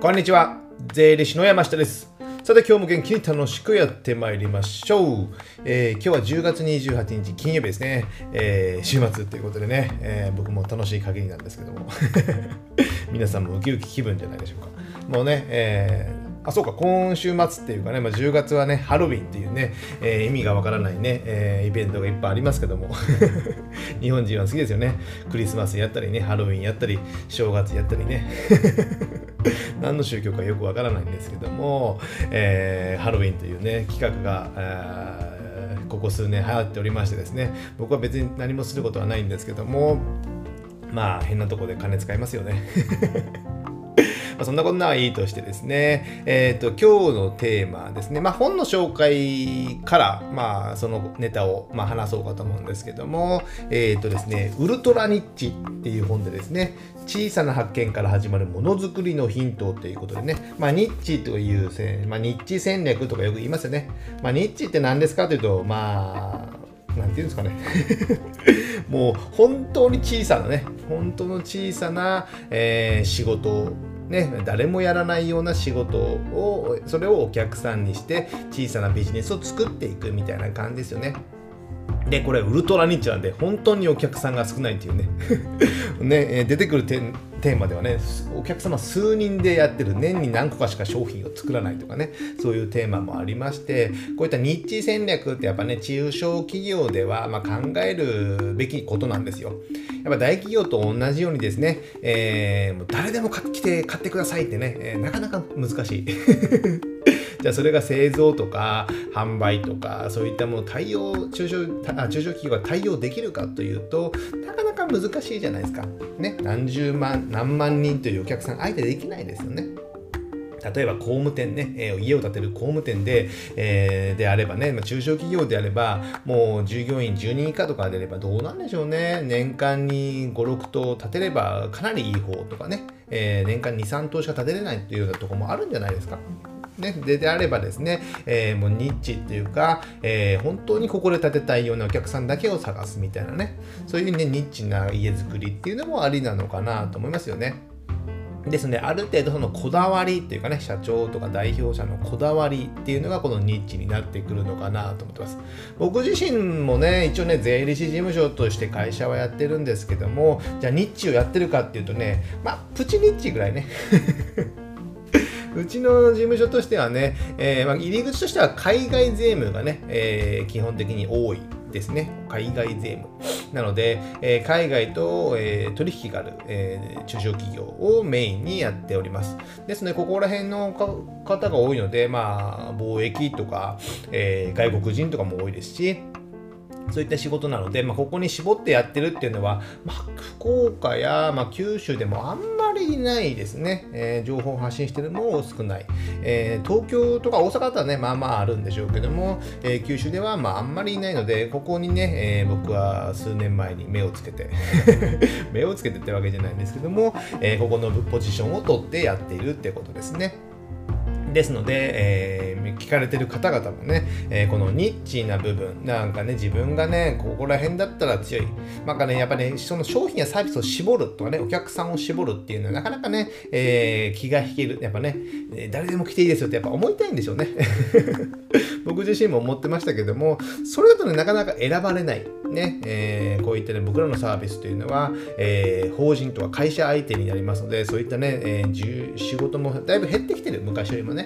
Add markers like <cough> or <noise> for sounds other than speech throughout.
こんにちは。税理士の山下です。さて今日も元気に楽しくやってまいりましょう。えー今日は10月28日金曜日ですね。えー週末ということでね、えー僕も楽しい限りなんですけども。<laughs> 皆さんもウキウキ気分じゃないでしょうか。もうね、えーあそうか今週末っていうかね、まあ、10月はねハロウィンっていうね、えー意味がわからないね、えーイベントがいっぱいありますけども <laughs> 日本人は好きですよねクリスマスやったりねハロウィンやったり正月やったりね <laughs> 何の宗教かよくわからないんですけども、えーハロウィンというね企画が、えーここ数年流行っておりましてですね僕は別に何もすることはないんですけどもまあ変なとこで金使いますよね。<laughs> まそんなことはいいとしてですね、えっ、と、今日のテーマですね、まあ、本の紹介から、まあ、そのネタを、まあ、話そうかと思うんですけども、えっ、とですね、ウルトラニッチっていう本でですね、小さな発見から始まるものづくりのヒントということでね、まあ、ニッチという、まあ、ニッチ戦略とかよく言いますよね。まあ、ニッチって何ですかというと、まあ、なんていうんですかね <laughs> もう本当に小さなね本当の小さな、えー仕事ね、誰もやらないような仕事をそれをお客さんにして小さなビジネスを作っていくみたいな感じですよね。でこれウルトラニッチなんで本当にお客さんが少ないっていうね <laughs> ねえ出てくるテーマではねお客様数人でやってる年に何個かしか商品を作らないとかねそういうテーマもありましてこういったニッチ戦略ってやっぱね中小企業ではま考えるべきことなんですよ。やっぱ大企業と同じようにですね、えーもう誰でも来て買ってくださいってね、えーなかなか難しい。<laughs> じゃあそれが製造とか販売とかそういったもの対応中小あ中小企業が対応できるかというとなかなか難しいじゃないですか。ね、何十万何万人というお客さん相手できないですよね。例えば工務店ね、えー家を建てる工務店で,、えーであればね、まあ、中小企業であればもう従業員10人以下とかであればどうなんでしょうね年間に56棟建てればかなりいい方とかね、えー年間23棟しか建てれないというようなとこもあるんじゃないですか。ね、でであればですね、えーもうニッチっていうか、えー本当にここで建てたいようなお客さんだけを探すみたいなねそういうねニッチな家づくりっていうのもありなのかなと思いますよね。ですので、ある程度そのこだわりっていうかね、社長とか代表者のこだわりっていうのがこのニッチになってくるのかなと思ってます。僕自身もね、一応ね、税理士事務所として会社はやってるんですけども、じゃあニッチをやってるかっていうとね、まあ、プチニッチぐらいね。うちの事務所としてはね、えーまあ、入り口としては海外税務がね、えー基本的に多いですね。海外税務。なので、えー海外と、えー取引がある、えー中小企業をメインにやっております。ですので、ここら辺の方が多いので、まあ、貿易とか、え外国人とかも多いですし、そういった仕事なので、まあ、ここに絞ってやってるっていうのは、まあ、福岡や、まあ、九州でもあんまりいないですね、えー情報を発信してるのも少ない、えー東京とか大阪だったらね、まあまああるんでしょうけども、えー九州ではまああんまりいないので、ここにね、えー僕は数年前に目をつけて、<laughs> 目をつけてってわけじゃないんですけども、えーここのポジションを取ってやっているってことですね。ですので、えー聞かれてる方々もね、えーこのニッチな部分、なんかね、自分がね、ここら辺だったら強い。なんかね、やっぱね、その商品やサービスを絞るとかね、お客さんを絞るっていうのはなかなかね、えー気が引ける。やっぱね、誰でも来ていいですよってやっぱ思いたいんでしょうね。<laughs> 僕自身も思ってましたけども、それだとね、なかなか選ばれない。ね、えーこういったね、僕らのサービスというのは、えー法人とか会社相手になりますので、そういったね、えー仕事もだいぶ減ってきてる、昔よりもね。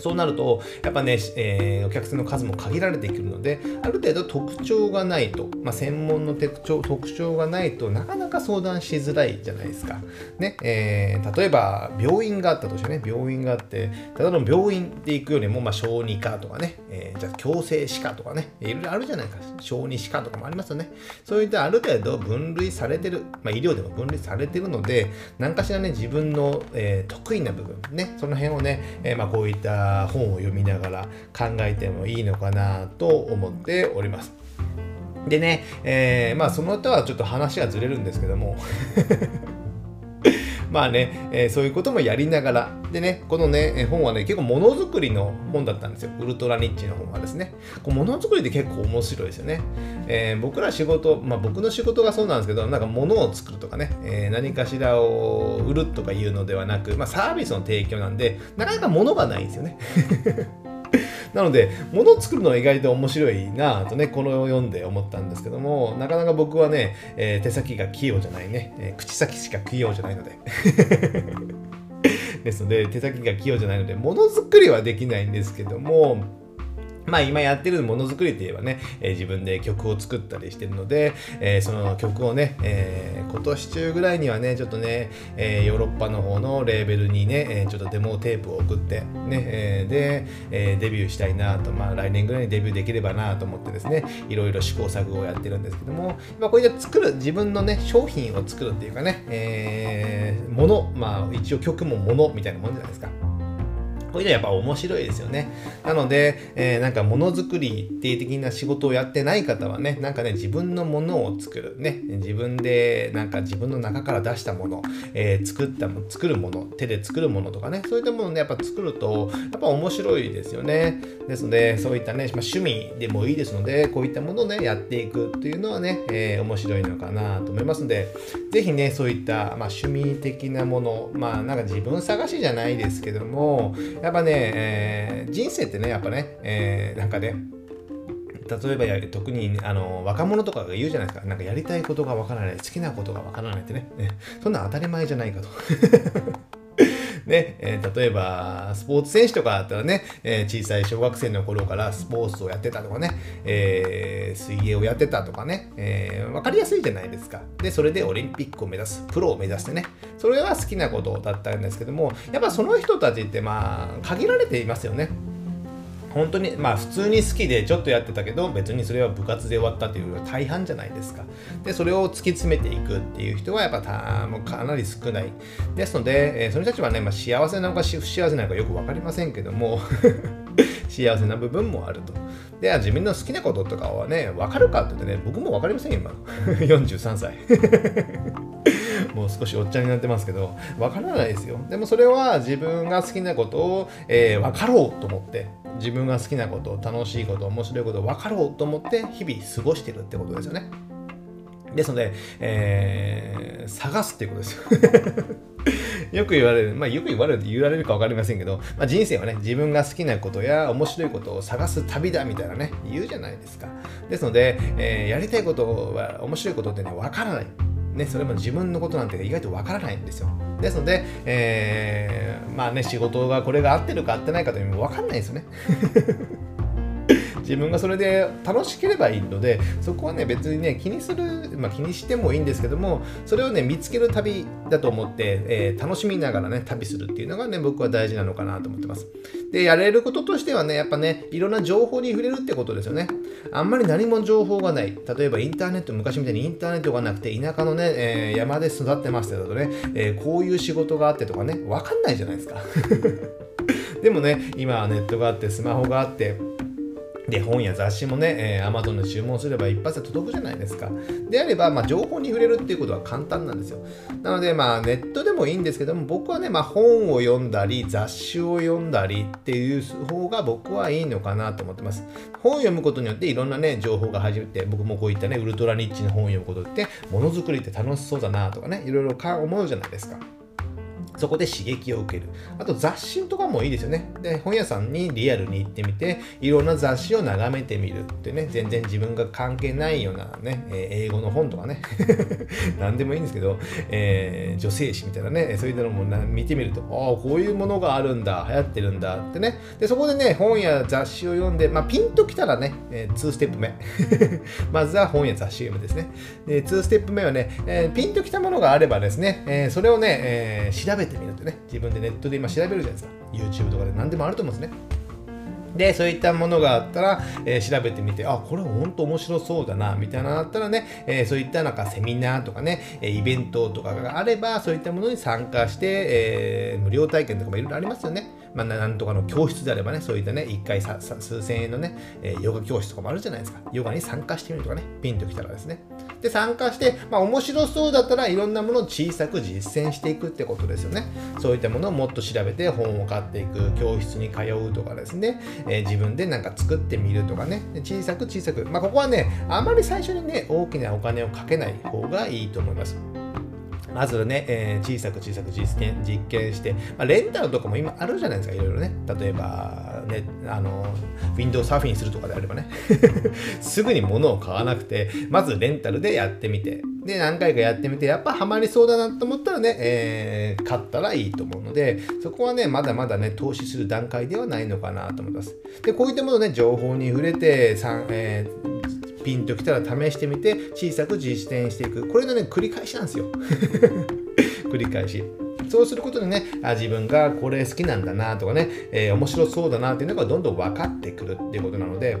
そうなると、やっぱね、えーお客さんの数も限られてくるので、ある程度特徴がないと、まあ、専門の特徴特徴がないとなかなか相談しづらいじゃないですか。ね、えー例えば病院があったとしてね、病院があって、ただの病院で行くよりも、まあ、小児科とかね、えーじゃあ矯正歯科とかね、いろいろあるじゃないか。小児歯科とかもありますよね。そういったある程度分類されてる、まあ、医療でも分類されてるので、何かしらね、自分の、えー得意な部分、ね、その辺をね、えまあ、こういった本を読みながら考えてもいいのかなと思っております。でね、えーまあその歌はちょっと話がずれるんですけどもまあね、えー、そういうこともやりながら、でね、このね、本はね、結構ものづくりの本だったんですよ。ウルトラニッチの本はですね。こうものづくりって結構面白いですよね。えー、僕ら仕事、まあ僕の仕事がそうなんですけど、なんか物を作るとかね、えー、何かしらを売るとかいうのではなく、まあサービスの提供なんで、なかなか物がないんですよね。なので、物を作るのは意外と面白いなとね、この読んで思ったんですけども、なかなか僕はね、えー、手先が器用じゃないね、えー、口先しか器用じゃないので。<laughs> ですので、手先が器用じゃないので、ものづくりはできないんですけども、まあ今やってるものづくりといえばね、えー、自分で曲を作ったりしてるので、えー、その曲をね、えー、今年中ぐらいにはね、ちょっとね、えヨーロッパの方のレーベルにね、えちょっとデモテープを送って、ね、えで、えデビューしたいなと、まあ来年ぐらいにデビューできればなと思ってですね、いろいろ試行錯誤をやってるんですけども、まあこういった作る、自分のね、商品を作るっていうかね、えー、もの、まあ一応曲もものみたいなもんじゃないですか。こういうのはやっぱ面白いですよね。なので、えー、なんかものづくり一定的な仕事をやってない方はね、なんかね、自分のものを作る。ね、自分でなんか自分の中から出したもの、えー、作ったも作るもの、手で作るものとかね、そういったものね、やっぱ作ると、やっぱ面白いですよね。ですので、そういったね、まあ、趣味でもいいですので、こういったものをね、やっていくっていうのはね、えー、面白いのかなと思いますので、ぜひね、そういった、まあ、趣味的なもの、まあ、なんか自分探しじゃないですけども、やっぱね、えー、人生ってね、やっぱね、えー、なんかね、例えば特にあの若者とかが言うじゃないですか。なんかやりたいことがわからない、好きなことがわからないってね。ねそんな当たり前じゃないかと。ね、えー、例えば、スポーツ選手とかだったらね、えー、小さい小学生の頃からスポーツをやってたとかね、えー、水泳をやってたとかね、えー、分かりやすいじゃないですか。で、それでオリンピックを目指す、プロを目指してね、それが好きなことだったんですけども、やっぱその人たちってまあ、限られていますよね。本当にまあ普通に好きでちょっとやってたけど別にそれは部活で終わったっていうよりは大半じゃないですか。でそれを突き詰めていくっていう人はやっぱたもうかなり少ない。ですので、えー、その人たちはね、まあ、幸せなのか不幸せなのかよく分かりませんけども <laughs> 幸せな部分もあると。で自分の好きなこととかはね分かるかって言ってね僕も分かりませんよ今43 <laughs> 歳。もう少しおっちゃんになってますけど、わからないですよ。でもそれは自分が好きなことを、えー、分かろうと思って、自分が好きなこと、楽しいこと、面白いことを分かろうと思って日々過ごしてるってことですよね。ですので、えー、探すっていうことですよ。<laughs> よく言われる、まあよく言われる言われるか分かりませんけど、まあ、人生はね、自分が好きなことや面白いことを探す旅だみたいなね、言うじゃないですか。ですので、えー、やりたいことは、面白いことってね、分からない。ね、それも自分のことなんて意外とわからないんですよ。ですので、えー、まあね、仕事がこれが合ってるか合ってないかというのもわかんないですよね。自分がそれで楽しければいいのでそこはね別にね気にする、まあ、気にしてもいいんですけどもそれをね見つける旅だと思って、えー、楽しみながらね旅するっていうのがね僕は大事なのかなと思ってます。でやれることとしてはねやっぱねいろんな情報に触れるってことですよね。あんまり何も情報がない。例えばインターネット昔みたいにインターネットがなくて田舎のね、えー、山で育ってましたけどね、えー、こういう仕事があってとかね分かんないじゃないですか。<laughs> でもね今はネットがあってスマホがあってで、本や雑誌もね、えー、Amazon で注文すれば一発で届くじゃないですか。であれば、まあ、情報に触れるっていうことは簡単なんですよ。なので、まあ、ネットでもいいんですけども、僕はね、まあ、本を読んだり、雑誌を読んだりっていう方が僕はいいのかなと思ってます。本を読むことによっていろんなね、情報が始めて、僕もこういったね、ウルトラニッチの本を読むことって、ものづくりって楽しそうだなとかね、いろいろ思うじゃないですか。そこで刺激を受ける。あと雑誌とかもいいですよね。で、本屋さんにリアルに行ってみて、いろんな雑誌を眺めてみるってね、全然自分が関係ないようなね、え英語の本とかね、<laughs> 何でもいいんですけど、えー、女性誌みたいなね、そういうのも見てみると、ああ、こういうものがあるんだ、流行ってるんだってね。で、そこでね、本や雑誌を読んで、まあ、ピンときたらね、え、2ステップ目。<laughs> まずは本や雑誌読むですね。で、2ステップ目はね、えー、ピンときたものがあればですね、えー、それをね、えー、調べてみるとね、自分でネットで今調べるじゃないですか。YouTube とかで何でもあると思うんですね。で、そういったものがあったら、えー、調べてみて、あ、これ本当面白そうだな、みたいなのあったらね、えー、そういったなんかセミナーとかね、イベントとかがあれば、そういったものに参加して、えー、無料体験とかもいろいろありますよね。まあ、なんとかの教室であればね、そういったね、1回さ数千円のね、えー、ヨガ教室とかもあるじゃないですか。ヨガに参加してみるとかね、ピンときたらですね。で、参加して、まあ、面白そうだったらいろんなものを小さく実践していくってことですよね。そういったものをもっと調べて本を買っていく、教室に通うとかですね、えー、自分でなんか作ってみるとかね、小さく小さく、まあ、ここはね、あまり最初にね、大きなお金をかけない方がいいと思います。まずね、えー、小さく小さく実験実験して、まあ、レンタルとかも今あるじゃないですか、いろいろね。例えば、ね、あの、ウィンドウサーフィンするとかであればね、<laughs> すぐに物を買わなくて、まずレンタルでやってみて、で、何回かやってみて、やっぱハマりそうだなと思ったらね、えー、買ったらいいと思うので、そこはね、まだまだね、投資する段階ではないのかなと思います。で、こういったものね、情報に触れて、えーピンときたら試してみて小さく実践していくこれのね繰り返しなんですよ <laughs> 繰り返しそうすることでねあ自分がこれ好きなんだなとかね、えー、面白そうだなっていうのがどんどん分かってくるっていうことなので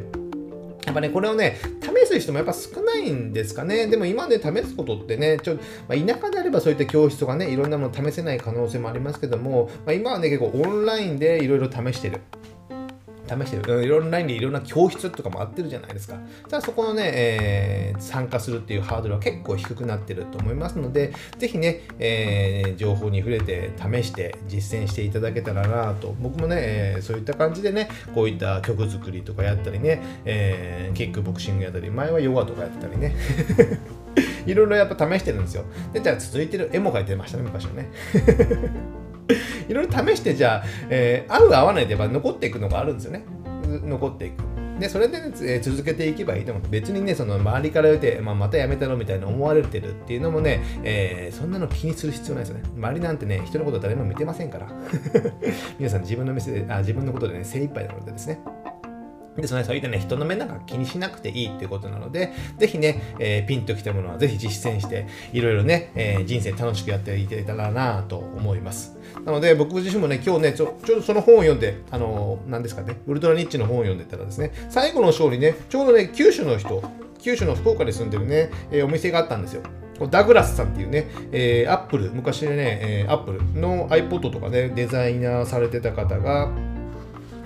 やっぱね、これをね、試す人もやっぱ少ないんですかね。でも今で試すことってね、ちょまあ、田舎であればそういった教室とかね、いろんなもの試せない可能性もありますけども、まあ、今はね、結構オンラインでいろいろ試してる。試してる。いろんな意味でいろんな教室とかもあってるじゃないですか。ただそこのね、えー、参加するっていうハードルは結構低くなってると思いますので、ぜひね、えー、情報に触れて試して実践していただけたらなと。僕もね、えー、そういった感じでね、こういった曲作りとかやったりね、えー、キックボクシングやったり、前はヨガとかやったりね。<laughs> いろいろやっぱ試してるんですよ。で、じゃあ続いてる絵も描いてましたね、昔はね。<laughs> いろいろ試してじゃあ、えー、合う合わないでやっぱ残っていくのがあるんですよね。残っていく。でそれで、ね、えー、続けていけばいいと思う別にねその周りから言うて、まあ、またやめたのみたいな思われてるっていうのもね、えー、そんなの気にする必要ないですよね。周りなんてね人のこと誰も見てませんから。<laughs> 皆さん自分の店であ自分のことでね精一杯なのでですね。で、そのそういったね、人の目なんか気にしなくていいっていうことなので、ぜひね、えー、ピンときたものはぜひ実践して、いろいろね、えー、人生楽しくやっていけたらなと思います。なので、僕自身もね、今日ね、ちょちょうどその本を読んで、あのー、何ですかね、ウルトラニッチの本を読んでたらですね、最後の章にね、ちょうどね、九州の人、九州の福岡に住んでるね、えー、お店があったんですよ。ダグラスさんっていうね、えー、アップル、昔ね、えー、アップルの iPod とかね、デザイナーされてた方が、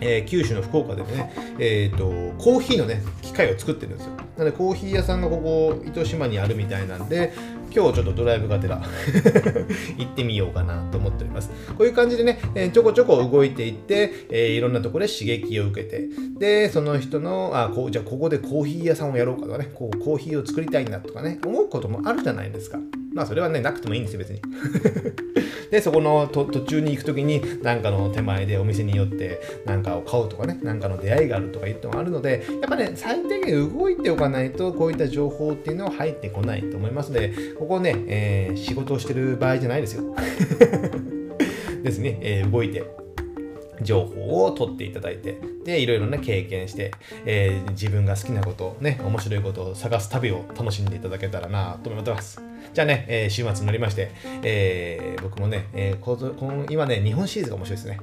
えー、九州の福岡でね、えーと、コーヒーのね機械を作ってるんですよ。なのでコーヒー屋さんがここ糸島にあるみたいなんで今日ちょっとドライブがてら <laughs> 行ってみようかなと思っております。こういう感じでね、えー、ちょこちょこ動いていって、えー、いろんなところで刺激を受けてでその人のあこうじゃあここでコーヒー屋さんをやろうかとかねこうコーヒーを作りたいんだとかね思うこともあるじゃないですか。まあそれはねなくてもいいんですよ別に。<laughs> でそこの途中に行く時に何かの手前でお店によって何かを買うとかね何かの出会いがあるとか言ってもあるのでやっぱね最低限動いておかないとこういった情報っていうのは入ってこないと思いますのでここね、えー、仕事をしてる場合じゃないですよ。<laughs> ですね、えー、動いて情報を取っていただいて、で、いろいろね、経験して、えー、自分が好きなこと、ね、面白いことを探す旅を楽しんでいただけたらなと思ってます。じゃあね、えー、週末になりまして、えー、僕もね、えー、今ね、日本シリーズが面白いですね。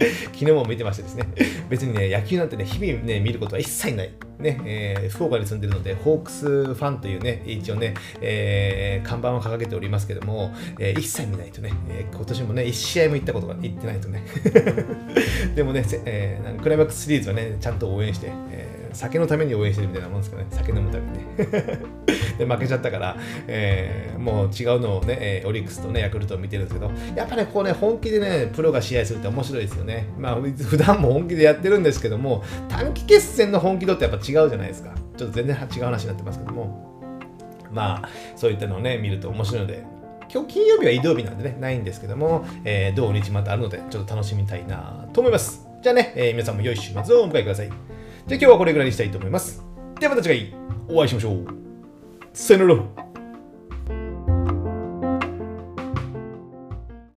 <laughs> 昨日も見てましてですね、別にね、野球なんてね、日々ね、見ることは一切ない。ね、えー、福岡に住んでるので、ホークスファンというね、一応ね、えー、看板を掲げておりますけども、えー、一切見ないとね、えー、今年もね、一試合も行ったことが行ってないとね。<laughs> でもね、えー、クライマックスシリーズはね、ちゃんと応援して、えー酒のために応援してるみたいなもんですかね。酒飲むために。<laughs> で、負けちゃったから、えー、もう違うのをね、オリックスとね、ヤクルトを見てるんですけど、やっぱね、こうね、本気でね、プロが試合するって面白いですよね。まあ、普段も本気でやってるんですけども、短期決戦の本気度ってやっぱ違うじゃないですか。ちょっと全然違う話になってますけども。まあ、そういったのをね、見ると面白いので、今日金曜日は移動日なんでね、ないんですけども、えー、土日またあるので、ちょっと楽しみたいなと思います。じゃあね、えー、皆さんも良い週末をお迎えください。じゃあ今日はこれぐらいにしたいと思います。ではまた次回お会いしましょう。さよなら。